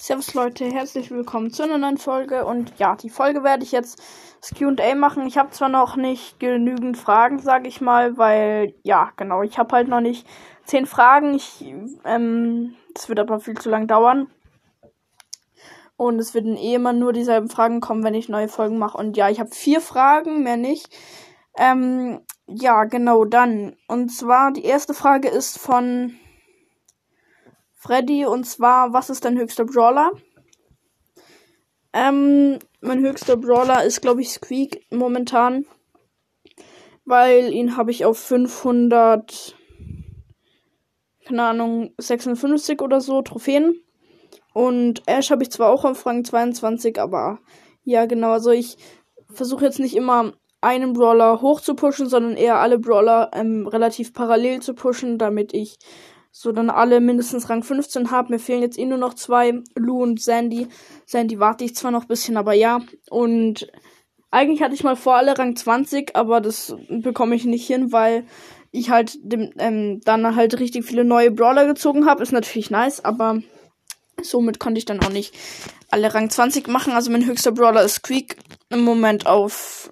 Servus Leute, herzlich willkommen zu einer neuen Folge. Und ja, die Folge werde ich jetzt das QA machen. Ich habe zwar noch nicht genügend Fragen, sage ich mal, weil, ja, genau, ich habe halt noch nicht zehn Fragen. Ich, ähm, das wird aber viel zu lang dauern. Und es werden eh immer nur dieselben Fragen kommen, wenn ich neue Folgen mache. Und ja, ich habe vier Fragen, mehr nicht. Ähm, ja, genau, dann. Und zwar, die erste Frage ist von Freddy und zwar, was ist dein höchster Brawler? Ähm, mein höchster Brawler ist, glaube ich, Squeak momentan. Weil ihn habe ich auf 500, keine Ahnung, 56 oder so Trophäen. Und Ash habe ich zwar auch auf Rang 22, aber ja, genau. Also ich versuche jetzt nicht immer einen Brawler hoch zu pushen, sondern eher alle Brawler ähm, relativ parallel zu pushen, damit ich so dann alle mindestens Rang 15 habe. Mir fehlen jetzt eh nur noch zwei, Lou und Sandy. Sandy warte ich zwar noch ein bisschen, aber ja. Und eigentlich hatte ich mal vor, alle Rang 20, aber das bekomme ich nicht hin, weil ich halt dem, ähm, dann halt richtig viele neue Brawler gezogen habe. Ist natürlich nice, aber somit konnte ich dann auch nicht alle Rang 20 machen. Also mein höchster Brawler ist Squeak im Moment auf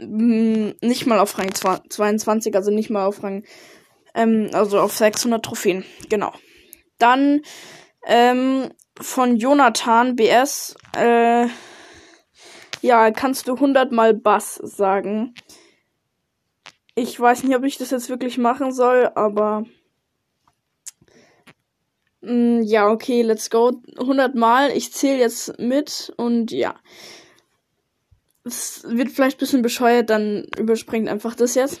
mm, nicht mal auf Rang 22, also nicht mal auf Rang ähm, also auf 600 Trophäen. Genau. Dann ähm, von Jonathan BS. Äh, ja, kannst du 100 mal Bass sagen. Ich weiß nicht, ob ich das jetzt wirklich machen soll, aber mm, ja, okay, let's go. 100 Mal. Ich zähle jetzt mit und ja. Es wird vielleicht ein bisschen bescheuert, dann überspringt einfach das jetzt.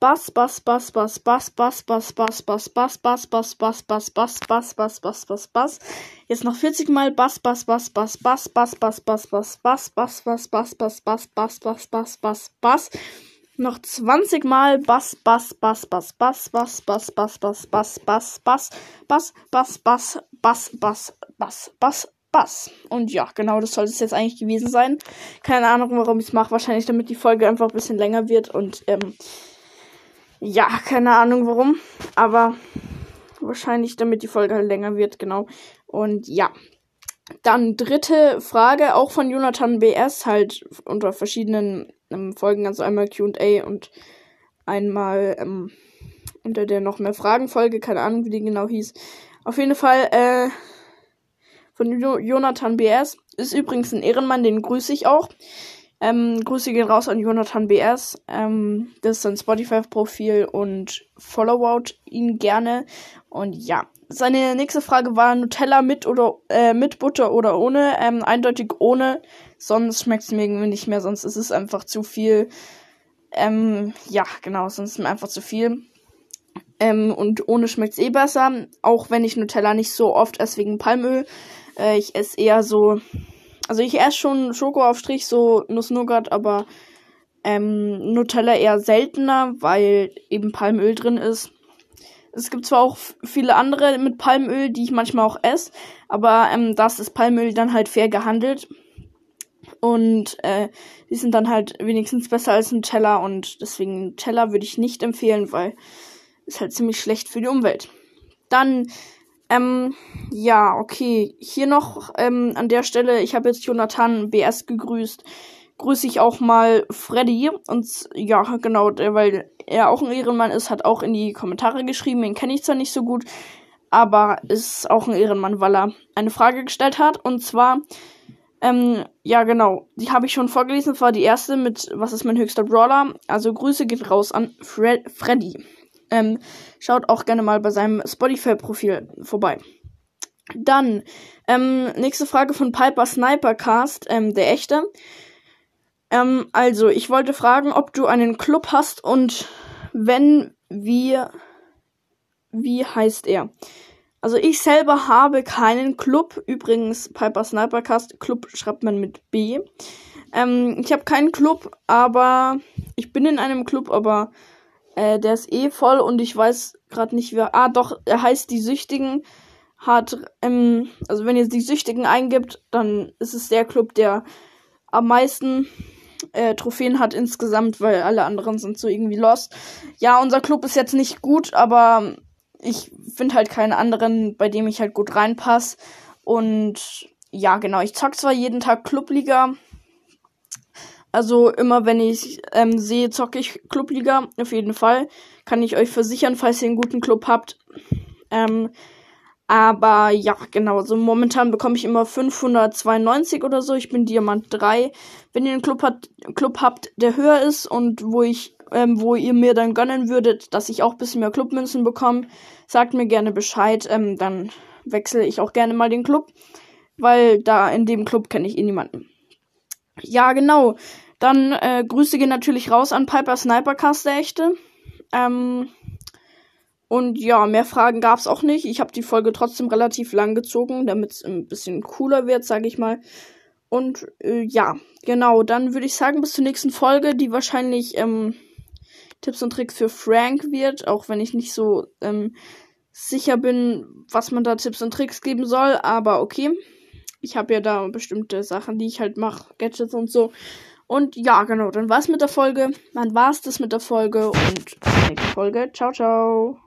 Bass, Bass, Bass, Bass, Bass, Bass, Bass, Bass, Bass, Bass, Bass, Bass, Bass, Bass, Bass, Bass, Bass, Bass, Bass, Bass. Jetzt noch 40 Mal Bass, Bass, Bass, Bass, Bass, Bass, Bass, Bass, Bass, Bass, Bass, Bass, Bass, Bass, Bass, Bass, Bass, Bass, Bass, Bass. Noch 20 Mal Bass, Bass, Bass, Bass, Bass, Bass, Bass, Bass, Bass, Bass, Bass, Bass, Bass, Bass, Bass, Bass, Bass, Bass, Bass, Bass. Und ja, genau, das soll es jetzt eigentlich gewesen sein. Keine Ahnung, warum ich es mache. Wahrscheinlich, damit die Folge einfach ein bisschen länger wird und ähm, ja, keine Ahnung warum. Aber wahrscheinlich, damit die Folge halt länger wird, genau. Und ja. Dann dritte Frage, auch von Jonathan BS, halt unter verschiedenen ähm, Folgen, also einmal QA und einmal ähm, unter der noch mehr Fragen-Folge, keine Ahnung, wie die genau hieß. Auf jeden Fall, äh, von jo Jonathan BS. Ist übrigens ein Ehrenmann, den grüße ich auch. Ähm, Grüße gehen raus an Jonathan BS. Ähm, das ist sein Spotify-Profil und followt ihn gerne. Und ja, seine nächste Frage war Nutella mit oder äh, mit Butter oder ohne. Ähm, eindeutig ohne. Sonst schmeckt es mir irgendwie nicht mehr. Sonst ist es einfach zu viel. Ähm, ja, genau, sonst ist es mir einfach zu viel. Ähm, und ohne schmeckt es eh besser. Auch wenn ich Nutella nicht so oft esse wegen Palmöl. Äh, ich esse eher so also ich esse schon Schokoaufstrich, so Nuss-Nougat, aber ähm, Nutella eher seltener, weil eben Palmöl drin ist. Es gibt zwar auch viele andere mit Palmöl, die ich manchmal auch esse, aber ähm, das ist Palmöl dann halt fair gehandelt. Und äh, die sind dann halt wenigstens besser als Nutella und deswegen Nutella würde ich nicht empfehlen, weil ist halt ziemlich schlecht für die Umwelt. Dann ähm, ja, okay. Hier noch ähm, an der Stelle, ich habe jetzt Jonathan BS gegrüßt. Grüße ich auch mal Freddy. Und ja, genau, weil er auch ein Ehrenmann ist, hat auch in die Kommentare geschrieben. Den kenne ich zwar nicht so gut, aber ist auch ein Ehrenmann, weil er eine Frage gestellt hat. Und zwar, ähm, ja, genau. Die habe ich schon vorgelesen. Das war die erste mit Was ist mein höchster Brawler? Also Grüße geht raus an Fre Freddy. Ähm, schaut auch gerne mal bei seinem Spotify-Profil vorbei. Dann, ähm, nächste Frage von Piper Snipercast, ähm, der echte. Ähm, also, ich wollte fragen, ob du einen Club hast und wenn, wie, wie heißt er? Also, ich selber habe keinen Club. Übrigens, Piper Snipercast, Club schreibt man mit B. Ähm, ich habe keinen Club, aber ich bin in einem Club, aber Äh, der ist eh voll und ich weiß gerade nicht wer. Ah, doch, er heißt die Süchtigen. Hat, ähm, also wenn ihr die Süchtigen eingibt, dann ist es der Club, der am meisten äh, Trophäen hat insgesamt, weil alle anderen sind so irgendwie lost. Ja, unser Club ist jetzt nicht gut, aber ich finde halt keinen anderen, bei dem ich halt gut reinpasse. Und ja, genau, ich zock zwar jeden Tag Clubliga. Also immer wenn ich ähm, sehe, zocke ich Clubliga. Auf jeden Fall. Kann ich euch versichern, falls ihr einen guten Club habt. Ähm, aber ja, genau. So momentan bekomme ich immer 592 oder so. Ich bin Diamant 3. Wenn ihr einen Club, hat, Club habt, der höher ist und wo ich, ähm, wo ihr mir dann gönnen würdet, dass ich auch ein bisschen mehr Clubmünzen bekomme, sagt mir gerne Bescheid. Ähm, dann wechsle ich auch gerne mal den Club. Weil da in dem Club kenne ich eh niemanden. Ja, genau. Dann äh, Grüße gehen natürlich raus an Piper Snipercast, der echte. Ähm, und ja, mehr Fragen gab's auch nicht. Ich habe die Folge trotzdem relativ lang gezogen, damit es ein bisschen cooler wird, sage ich mal. Und äh, ja, genau, dann würde ich sagen, bis zur nächsten Folge, die wahrscheinlich ähm, Tipps und Tricks für Frank wird, auch wenn ich nicht so ähm, sicher bin, was man da Tipps und Tricks geben soll, aber okay. Ich habe ja da bestimmte Sachen, die ich halt mache, Gadgets und so. Und ja, genau, dann war's mit der Folge. Dann war's das mit der Folge und nächste Folge. Ciao, ciao.